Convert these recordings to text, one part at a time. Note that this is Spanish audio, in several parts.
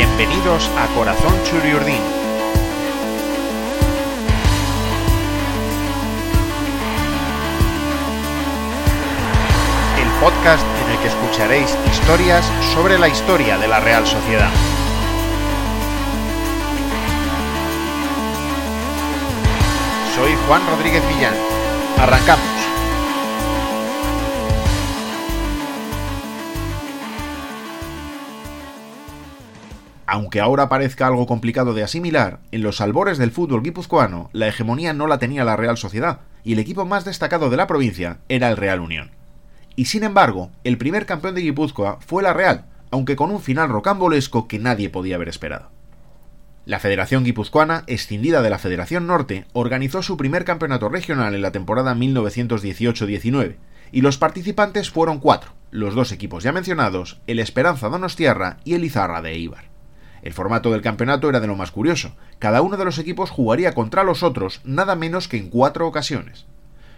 Bienvenidos a Corazón Churiurdín. El podcast en el que escucharéis historias sobre la historia de la Real Sociedad. Soy Juan Rodríguez Millán. Arrancamos. Aunque ahora parezca algo complicado de asimilar, en los albores del fútbol guipuzcoano la hegemonía no la tenía la Real Sociedad, y el equipo más destacado de la provincia era el Real Unión. Y sin embargo, el primer campeón de Guipúzcoa fue la Real, aunque con un final rocambolesco que nadie podía haber esperado. La Federación Guipuzcoana, escindida de la Federación Norte, organizó su primer campeonato regional en la temporada 1918-19, y los participantes fueron cuatro, los dos equipos ya mencionados, el Esperanza Donostiarra y el Izarra de Eibar. El formato del campeonato era de lo más curioso. Cada uno de los equipos jugaría contra los otros nada menos que en cuatro ocasiones.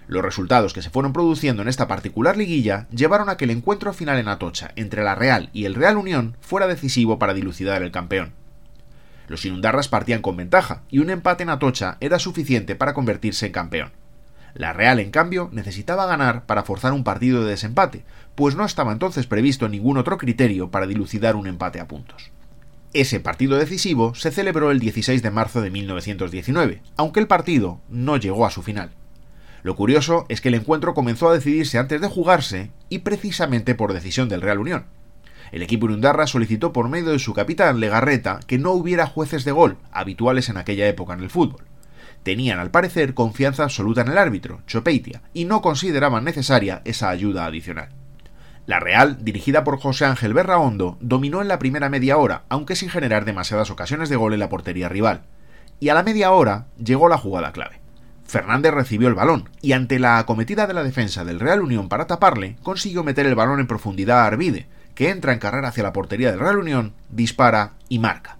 Los resultados que se fueron produciendo en esta particular liguilla llevaron a que el encuentro final en Atocha entre la Real y el Real Unión fuera decisivo para dilucidar el campeón. Los inundarras partían con ventaja y un empate en Atocha era suficiente para convertirse en campeón. La Real, en cambio, necesitaba ganar para forzar un partido de desempate, pues no estaba entonces previsto ningún otro criterio para dilucidar un empate a puntos. Ese partido decisivo se celebró el 16 de marzo de 1919, aunque el partido no llegó a su final. Lo curioso es que el encuentro comenzó a decidirse antes de jugarse y precisamente por decisión del Real Unión. El equipo Irundarra solicitó por medio de su capitán Legarreta que no hubiera jueces de gol, habituales en aquella época en el fútbol. Tenían al parecer confianza absoluta en el árbitro, Chopeitia, y no consideraban necesaria esa ayuda adicional. La Real, dirigida por José Ángel Berraondo, dominó en la primera media hora, aunque sin generar demasiadas ocasiones de gol en la portería rival. Y a la media hora llegó la jugada clave. Fernández recibió el balón y ante la acometida de la defensa del Real Unión para taparle, consiguió meter el balón en profundidad a Arvide, que entra en carrera hacia la portería del Real Unión, dispara y marca.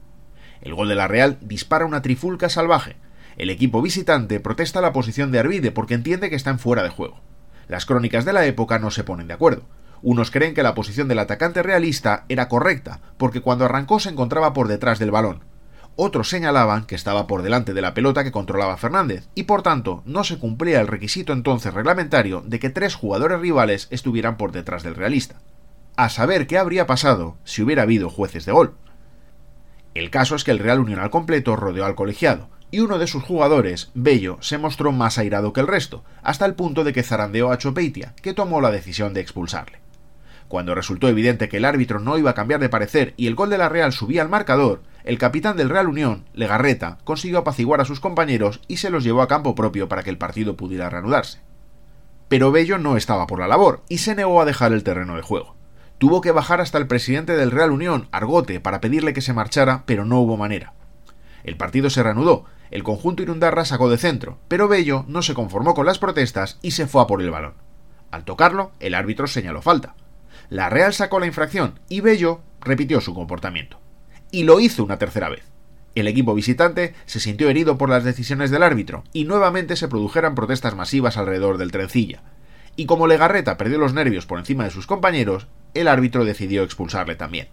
El gol de la Real dispara una trifulca salvaje. El equipo visitante protesta la posición de Arvide porque entiende que está en fuera de juego. Las crónicas de la época no se ponen de acuerdo. Unos creen que la posición del atacante realista era correcta, porque cuando arrancó se encontraba por detrás del balón. Otros señalaban que estaba por delante de la pelota que controlaba Fernández, y por tanto no se cumplía el requisito entonces reglamentario de que tres jugadores rivales estuvieran por detrás del realista. A saber qué habría pasado si hubiera habido jueces de gol. El caso es que el Real Unión al completo rodeó al colegiado, y uno de sus jugadores, Bello, se mostró más airado que el resto, hasta el punto de que zarandeó a Chopeitia, que tomó la decisión de expulsarle. Cuando resultó evidente que el árbitro no iba a cambiar de parecer y el gol de la Real subía al marcador, el capitán del Real Unión, Legarreta, consiguió apaciguar a sus compañeros y se los llevó a campo propio para que el partido pudiera reanudarse. Pero Bello no estaba por la labor y se negó a dejar el terreno de juego. Tuvo que bajar hasta el presidente del Real Unión, Argote, para pedirle que se marchara, pero no hubo manera. El partido se reanudó, el conjunto Irundarra sacó de centro, pero Bello no se conformó con las protestas y se fue a por el balón. Al tocarlo, el árbitro señaló falta. La Real sacó la infracción y Bello repitió su comportamiento. Y lo hizo una tercera vez. El equipo visitante se sintió herido por las decisiones del árbitro y nuevamente se produjeron protestas masivas alrededor del trencilla. Y como Legarreta perdió los nervios por encima de sus compañeros, el árbitro decidió expulsarle también.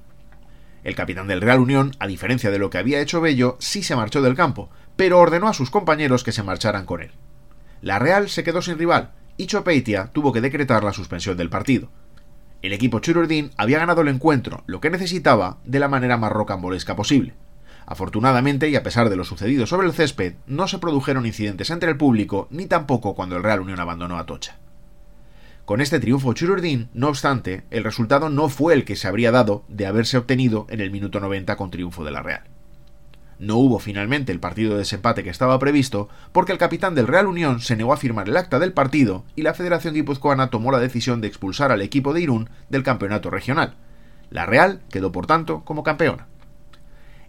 El capitán del Real Unión, a diferencia de lo que había hecho Bello, sí se marchó del campo, pero ordenó a sus compañeros que se marcharan con él. La Real se quedó sin rival y Chopeitia tuvo que decretar la suspensión del partido. El equipo Chururdín había ganado el encuentro, lo que necesitaba, de la manera más rocambolesca posible. Afortunadamente, y a pesar de lo sucedido sobre el césped, no se produjeron incidentes entre el público, ni tampoco cuando el Real Unión abandonó a Tocha. Con este triunfo Chururdín, no obstante, el resultado no fue el que se habría dado de haberse obtenido en el minuto 90 con triunfo de la Real. No hubo finalmente el partido de desempate que estaba previsto porque el capitán del Real Unión se negó a firmar el acta del partido y la Federación Guipuzcoana tomó la decisión de expulsar al equipo de Irún del campeonato regional. La Real quedó por tanto como campeona.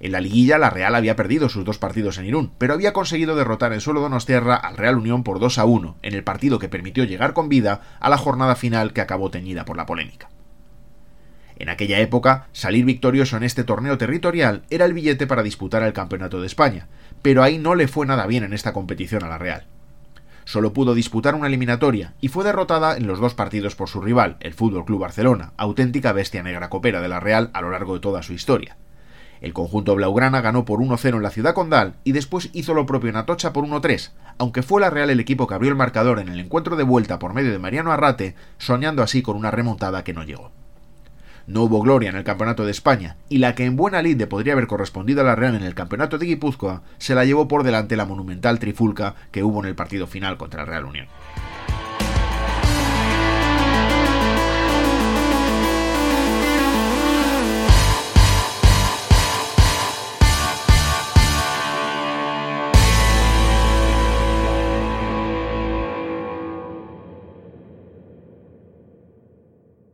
En la liguilla la Real había perdido sus dos partidos en Irún, pero había conseguido derrotar en suelo Donostierra al Real Unión por 2 a 1 en el partido que permitió llegar con vida a la jornada final que acabó teñida por la polémica. En aquella época, salir victorioso en este torneo territorial era el billete para disputar el Campeonato de España, pero ahí no le fue nada bien en esta competición a la Real. Solo pudo disputar una eliminatoria y fue derrotada en los dos partidos por su rival, el Fútbol Club Barcelona, auténtica bestia negra copera de la Real a lo largo de toda su historia. El conjunto blaugrana ganó por 1-0 en la ciudad condal y después hizo lo propio en Atocha por 1-3, aunque fue la Real el equipo que abrió el marcador en el encuentro de vuelta por medio de Mariano Arrate, soñando así con una remontada que no llegó. No hubo gloria en el Campeonato de España, y la que en buena lid podría haber correspondido a la Real en el Campeonato de Guipúzcoa, se la llevó por delante la monumental trifulca que hubo en el partido final contra el Real Unión.